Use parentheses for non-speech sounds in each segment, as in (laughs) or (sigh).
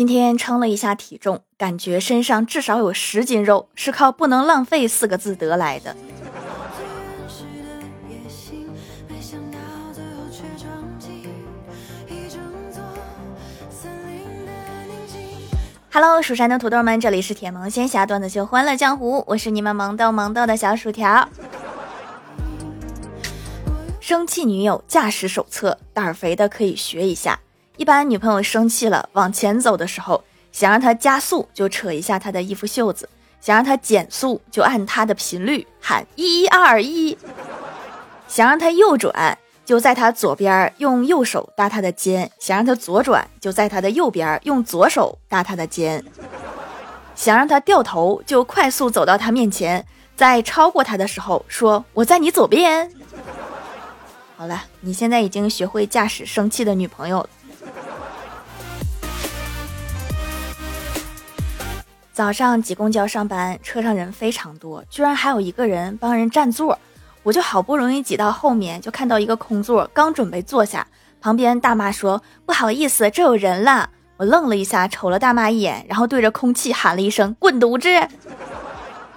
今天称了一下体重，感觉身上至少有十斤肉，是靠“不能浪费”四个字得来的。(laughs) Hello，蜀山的土豆们，这里是铁萌仙侠段子秀《欢乐江湖》，我是你们萌豆萌豆的小薯条。生气女友驾驶手册，胆儿肥的可以学一下。一般女朋友生气了，往前走的时候，想让她加速，就扯一下她的衣服袖子；想让她减速，就按她的频率喊一二一；想让她右转。就在他左边用右手搭他的肩，想让他左转，就在他的右边用左手搭他的肩。想让他掉头，就快速走到他面前，在超过他的时候说：“我在你左边。”好了，你现在已经学会驾驶生气的女朋友了。早上挤公交上班，车上人非常多，居然还有一个人帮人占座。我就好不容易挤到后面，就看到一个空座，刚准备坐下，旁边大妈说：“不好意思，这有人了。”我愣了一下，瞅了大妈一眼，然后对着空气喊了一声：“滚犊子！”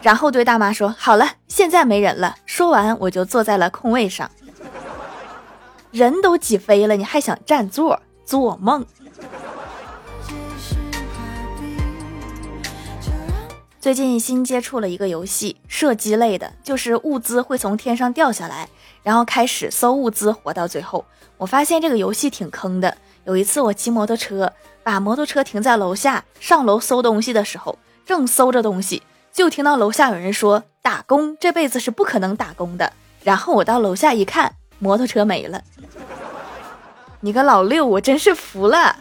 然后对大妈说：“好了，现在没人了。”说完，我就坐在了空位上。人都挤飞了，你还想占座？做梦！最近新接触了一个游戏，射击类的，就是物资会从天上掉下来，然后开始搜物资，活到最后。我发现这个游戏挺坑的。有一次我骑摩托车，把摩托车停在楼下，上楼搜东西的时候，正搜着东西，就听到楼下有人说：“打工这辈子是不可能打工的。”然后我到楼下一看，摩托车没了。你个老六，我真是服了。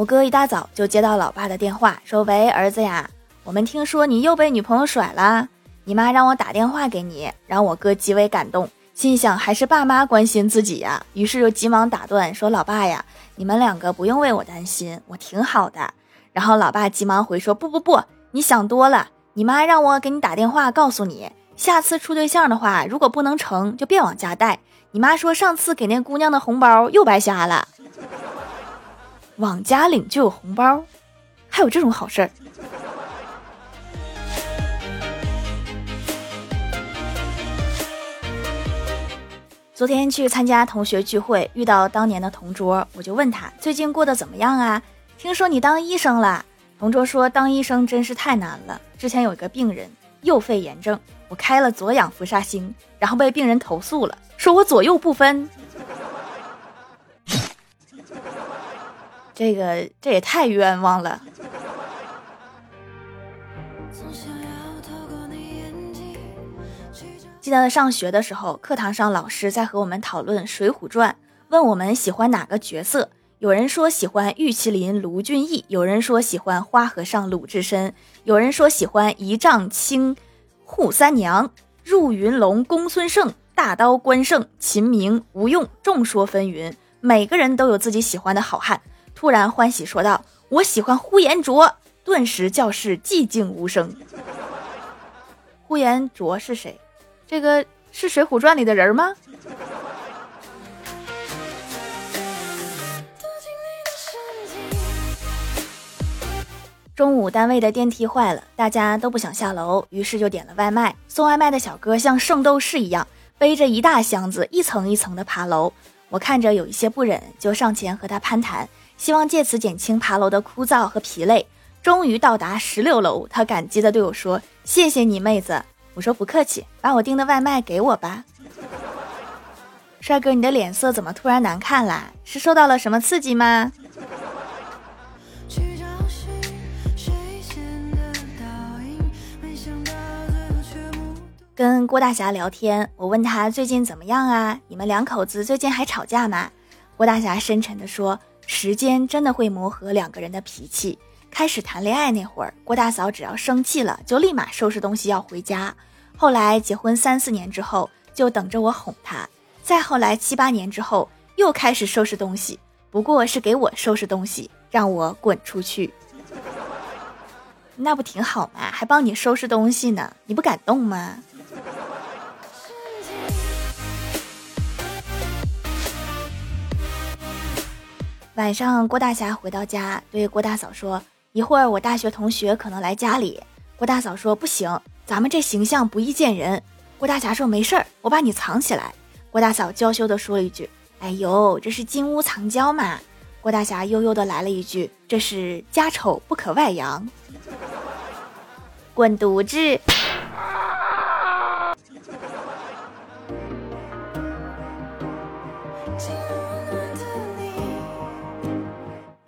我哥一大早就接到老爸的电话，说：“喂，儿子呀，我们听说你又被女朋友甩了，你妈让我打电话给你。”让我哥极为感动，心想还是爸妈关心自己呀，于是就急忙打断说：“老爸呀，你们两个不用为我担心，我挺好的。”然后老爸急忙回说：“不不不，你想多了，你妈让我给你打电话告诉你，下次处对象的话，如果不能成就别往家带。你妈说上次给那姑娘的红包又白瞎了。”往家领就有红包，还有这种好事儿。昨天去参加同学聚会，遇到当年的同桌，我就问他最近过得怎么样啊？听说你当医生了。同桌说当医生真是太难了。之前有一个病人右肺炎症，我开了左氧氟沙星，然后被病人投诉了，说我左右不分。这个这也太冤枉了。记得上学的时候，课堂上老师在和我们讨论《水浒传》，问我们喜欢哪个角色。有人说喜欢玉麒麟卢俊义，有人说喜欢花和尚鲁智深，有人说喜欢一丈青扈三娘、入云龙公孙胜、大刀关胜、秦明、吴用，众说纷纭，每个人都有自己喜欢的好汉。突然欢喜说道：“我喜欢呼延灼。”顿时教室寂静无声。呼延灼是谁？这个是《水浒传》里的人吗？中午单位的电梯坏了，大家都不想下楼，于是就点了外卖。送外卖的小哥像圣斗士一样，背着一大箱子，一层一层的爬楼。我看着有一些不忍，就上前和他攀谈。希望借此减轻爬楼的枯燥和疲累。终于到达十六楼，他感激地对我说：“谢谢你，妹子。”我说：“不客气，把我订的外卖给我吧。”帅哥，你的脸色怎么突然难看啦？是受到了什么刺激吗？跟郭大侠聊天，我问他最近怎么样啊？你们两口子最近还吵架吗？郭大侠深沉地说。时间真的会磨合两个人的脾气。开始谈恋爱那会儿，郭大嫂只要生气了，就立马收拾东西要回家。后来结婚三四年之后，就等着我哄她。再后来七八年之后，又开始收拾东西，不过是给我收拾东西，让我滚出去。那不挺好吗？还帮你收拾东西呢，你不感动吗？晚上，郭大侠回到家，对郭大嫂说：“一会儿我大学同学可能来家里。”郭大嫂说：“不行，咱们这形象不易见人。”郭大侠说：“没事儿，我把你藏起来。”郭大嫂娇羞地说了一句：“哎呦，这是金屋藏娇嘛。”郭大侠悠悠地来了一句：“这是家丑不可外扬。”滚犊子！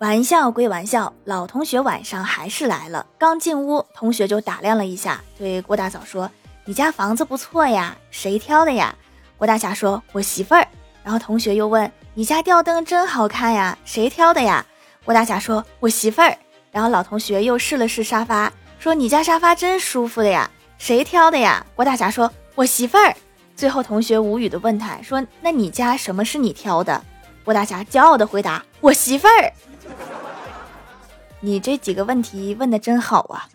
玩笑归玩笑，老同学晚上还是来了。刚进屋，同学就打量了一下，对郭大嫂说：“你家房子不错呀，谁挑的呀？”郭大侠说：“我媳妇儿。”然后同学又问：“你家吊灯真好看呀，谁挑的呀？”郭大侠说：“我媳妇儿。”然后老同学又试了试沙发，说：“你家沙发真舒服的呀，谁挑的呀？”郭大侠说：“我媳妇儿。”最后同学无语的问他说：“那你家什么是你挑的？”郭大侠骄傲的回答：“我媳妇儿。” (laughs) 你这几个问题问的真好啊！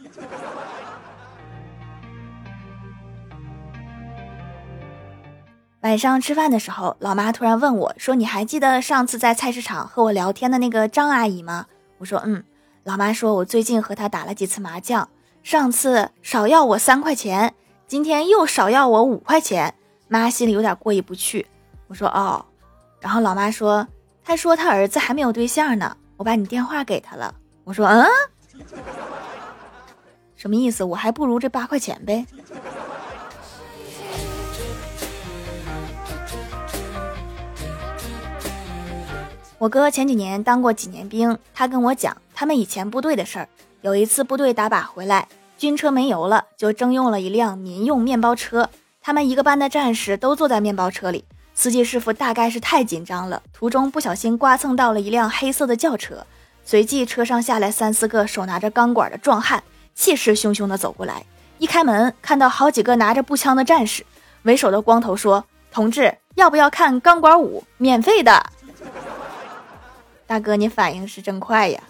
晚上吃饭的时候，老妈突然问我说：“你还记得上次在菜市场和我聊天的那个张阿姨吗？”我说：“嗯。”老妈说：“我最近和她打了几次麻将，上次少要我三块钱，今天又少要我五块钱，妈心里有点过意不去。”我说：“哦。”然后老妈说：“她说她儿子还没有对象呢，我把你电话给他了。”我说嗯，什么意思？我还不如这八块钱呗。我哥前几年当过几年兵，他跟我讲他们以前部队的事儿。有一次部队打靶回来，军车没油了，就征用了一辆民用面包车。他们一个班的战士都坐在面包车里，司机师傅大概是太紧张了，途中不小心刮蹭到了一辆黑色的轿车。随即，车上下来三四个手拿着钢管的壮汉，气势汹汹地走过来。一开门，看到好几个拿着步枪的战士。为首的光头说：“同志，要不要看钢管舞？免费的。”大哥，你反应是真快呀！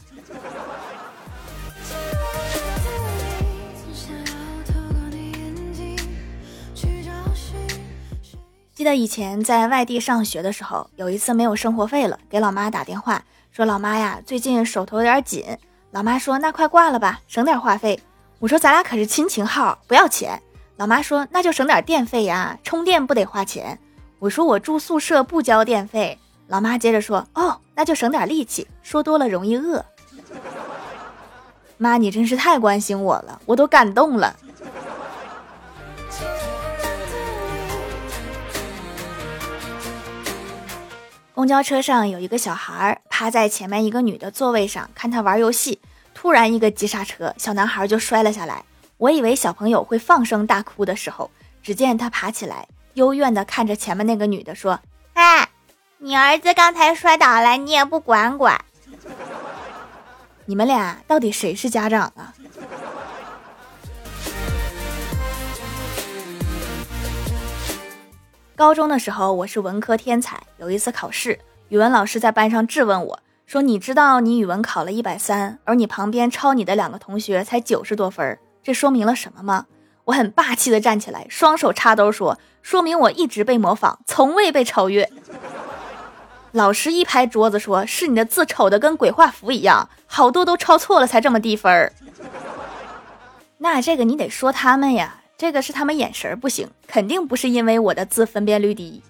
记得以前在外地上学的时候，有一次没有生活费了，给老妈打电话。说老妈呀，最近手头有点紧。老妈说那快挂了吧，省点话费。我说咱俩可是亲情号，不要钱。老妈说那就省点电费呀，充电不得花钱。我说我住宿舍不交电费。老妈接着说哦，那就省点力气，说多了容易饿。(laughs) 妈，你真是太关心我了，我都感动了。公交车上有一个小孩趴在前面一个女的座位上看她玩游戏，突然一个急刹车，小男孩就摔了下来。我以为小朋友会放声大哭的时候，只见他爬起来，幽怨地看着前面那个女的说：“哎，你儿子刚才摔倒了，你也不管管？你们俩到底谁是家长啊？”高中的时候，我是文科天才。有一次考试，语文老师在班上质问我说：“你知道你语文考了一百三，而你旁边抄你的两个同学才九十多分，这说明了什么吗？”我很霸气的站起来，双手插兜说：“说明我一直被模仿，从未被超越。(laughs) ”老师一拍桌子说：“是你的字丑的跟鬼画符一样，好多都抄错了才这么低分。”那这个你得说他们呀。这个是他们眼神不行，肯定不是因为我的字分辨率低。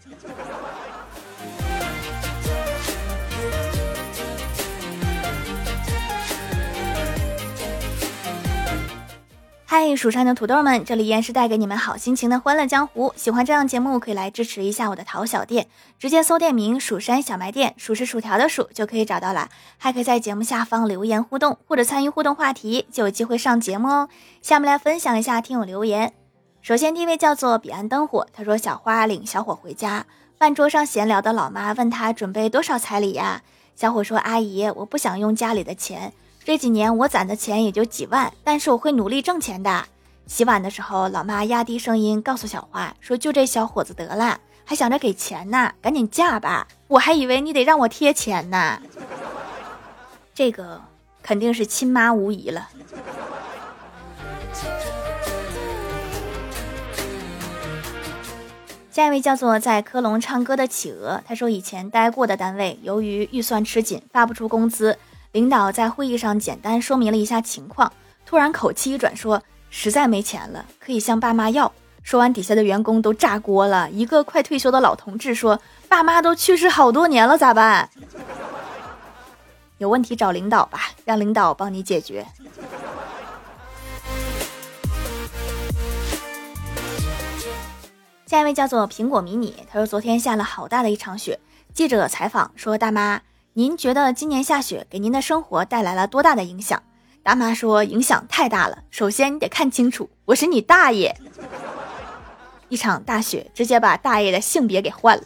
嗨，蜀山的土豆们，这里依然是带给你们好心情的欢乐江湖。喜欢这样节目，可以来支持一下我的淘小店，直接搜店名“蜀山小卖店”，数是薯条的数就可以找到了。还可以在节目下方留言互动，或者参与互动话题，就有机会上节目哦。下面来分享一下听友留言。首先第一位叫做彼岸灯火，他说小花领小伙回家，饭桌上闲聊的老妈问他准备多少彩礼呀？小伙说：“阿姨，我不想用家里的钱。”这几年我攒的钱也就几万，但是我会努力挣钱的。洗碗的时候，老妈压低声音告诉小花说：“就这小伙子得了，还想着给钱呢，赶紧嫁吧！我还以为你得让我贴钱呢。”这个肯定是亲妈无疑了。下一位叫做在科隆唱歌的企鹅，他说以前待过的单位由于预算吃紧，发不出工资，领导在会议上简单说明了一下情况，突然口气一转说实在没钱了，可以向爸妈要。说完，底下的员工都炸锅了。一个快退休的老同志说：“爸妈都去世好多年了，咋办？”有问题找领导吧，让领导帮你解决。下一位叫做苹果迷你，他说昨天下了好大的一场雪。记者采访说：“大妈，您觉得今年下雪给您的生活带来了多大的影响？”大妈说：“影响太大了。首先你得看清楚，我是你大爷。(laughs) ”一场大雪直接把大爷的性别给换了。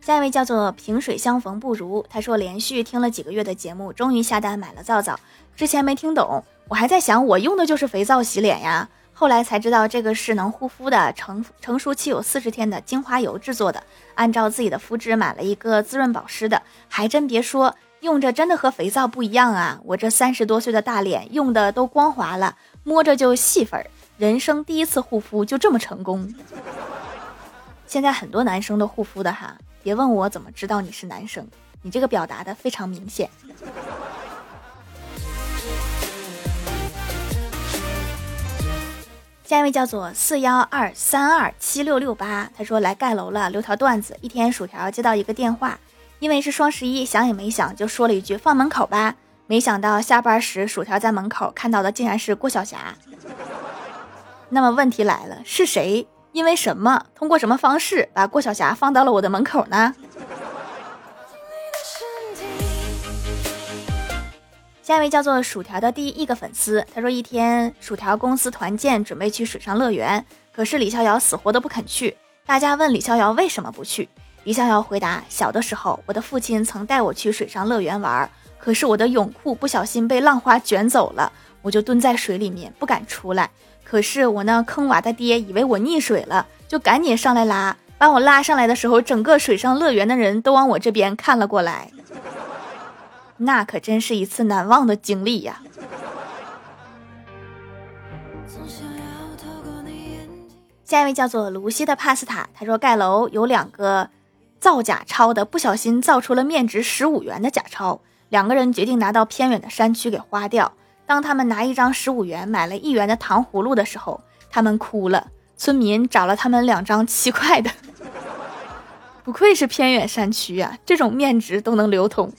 下一位叫做萍水相逢不如，他说连续听了几个月的节目，终于下单买了皂皂。之前没听懂，我还在想我用的就是肥皂洗脸呀，后来才知道这个是能护肤的，成成熟期有四十天的精华油制作的。按照自己的肤质买了一个滋润保湿的，还真别说。用着真的和肥皂不一样啊！我这三十多岁的大脸用的都光滑了，摸着就细粉儿。人生第一次护肤就这么成功。现在很多男生都护肤的哈，别问我怎么知道你是男生，你这个表达的非常明显。下一位叫做四幺二三二七六六八，他说来盖楼了，留条段子。一天薯条接到一个电话。因为是双十一，想也没想就说了一句“放门口吧”。没想到下班时，薯条在门口看到的竟然是郭晓霞。(laughs) 那么问题来了，是谁？因为什么？通过什么方式把郭晓霞放到了我的门口呢？下一位叫做薯条的第一个粉丝，他说：一天，薯条公司团建，准备去水上乐园，可是李逍遥死活都不肯去。大家问李逍遥为什么不去？李逍遥回答：“小的时候，我的父亲曾带我去水上乐园玩，可是我的泳裤不小心被浪花卷走了，我就蹲在水里面不敢出来。可是我那坑娃的爹以为我溺水了，就赶紧上来拉，把我拉上来的时候，整个水上乐园的人都往我这边看了过来。那可真是一次难忘的经历呀。”下一位叫做卢西的帕斯塔，他说盖楼有两个。造假钞的不小心造出了面值十五元的假钞，两个人决定拿到偏远的山区给花掉。当他们拿一张十五元买了一元的糖葫芦的时候，他们哭了。村民找了他们两张七块的，不愧是偏远山区啊，这种面值都能流通。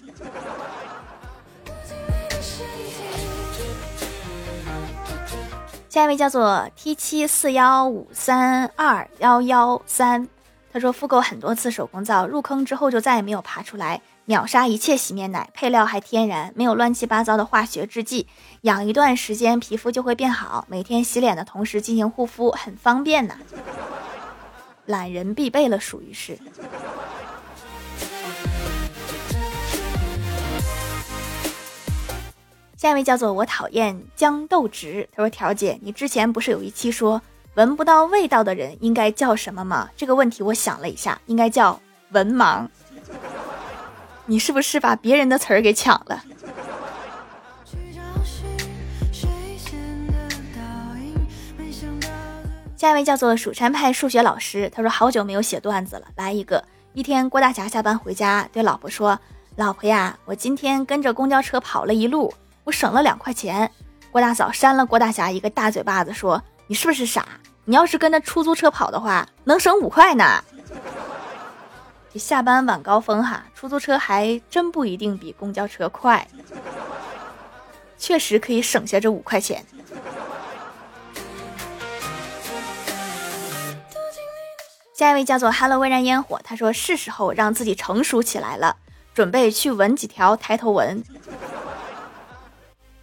下一位叫做 T 七四幺五三二幺幺三。他说：“复购很多次手工皂，入坑之后就再也没有爬出来，秒杀一切洗面奶，配料还天然，没有乱七八糟的化学制剂，养一段时间皮肤就会变好。每天洗脸的同时进行护肤，很方便呢，懒人必备了，属于是。”下一位叫做我讨厌豇豆直，他说：“条姐，你之前不是有一期说？”闻不到味道的人应该叫什么吗？这个问题我想了一下，应该叫文盲。你是不是把别人的词儿给抢了？下一位叫做蜀山派数学老师，他说好久没有写段子了，来一个。一天，郭大侠下班回家，对老婆说：“老婆呀，我今天跟着公交车跑了一路，我省了两块钱。”郭大嫂扇了郭大侠一个大嘴巴子，说。你是不是傻？你要是跟着出租车跑的话，能省五块呢。下班晚高峰哈，出租车还真不一定比公交车快，确实可以省下这五块钱。下一位叫做 “Hello 微燃烟火”，他说是时候让自己成熟起来了，准备去纹几条抬头纹。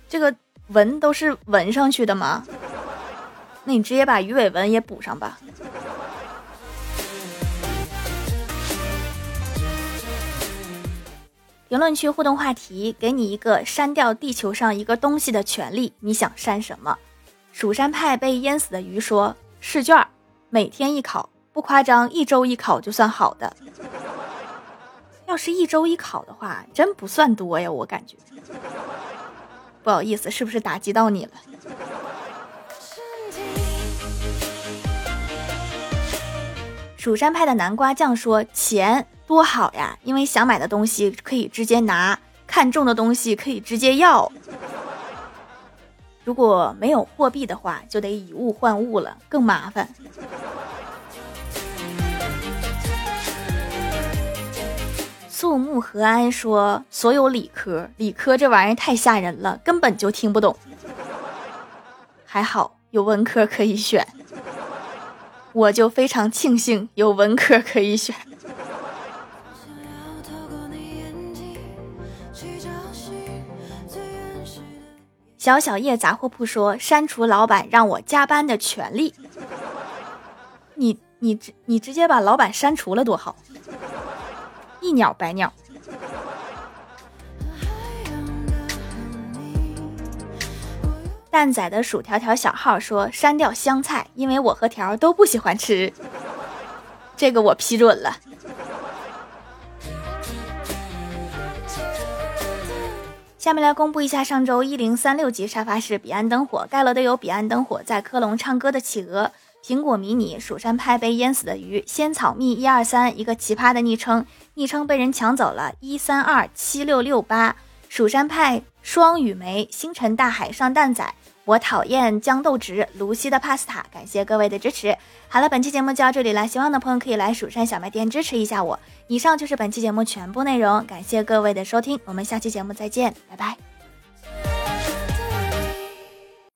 这个纹都是纹上去的吗？那你直接把鱼尾纹也补上吧。评论区互动话题：给你一个删掉地球上一个东西的权利，你想删什么？蜀山派被淹死的鱼说：试卷，每天一考，不夸张，一周一考就算好的。要是一周一考的话，真不算多呀，我感觉。不好意思是不是打击到你了？蜀山派的南瓜酱说钱多好呀因为想买的东西可以直接拿看中的东西可以直接要。如果没有货币的话就得以物换物了更麻烦。肃穆和安说：“所有理科，理科这玩意儿太吓人了，根本就听不懂。还好有文科可以选。”我就非常庆幸有文科可以选。小小叶杂货铺说：“删除老板让我加班的权利。”你你直你直接把老板删除了多好，一鸟百鸟。蛋仔的薯条条小号说删掉香菜，因为我和条都不喜欢吃。这个我批准了。下面来公布一下上周一零三六级沙发是彼岸灯火盖楼的有彼岸灯火在科隆唱歌的企鹅苹果迷你蜀山派被淹死的鱼仙草蜜一二三一个奇葩的昵称昵称被人抢走了一三二七六六八蜀山派双羽梅星辰大海上蛋仔。我讨厌豇豆直，卢西的帕斯塔感谢各位的支持。好了，本期节目就到这里了，喜欢的朋友可以来蜀山小卖店支持一下我。以上就是本期节目全部内容，感谢各位的收听，我们下期节目再见，拜拜。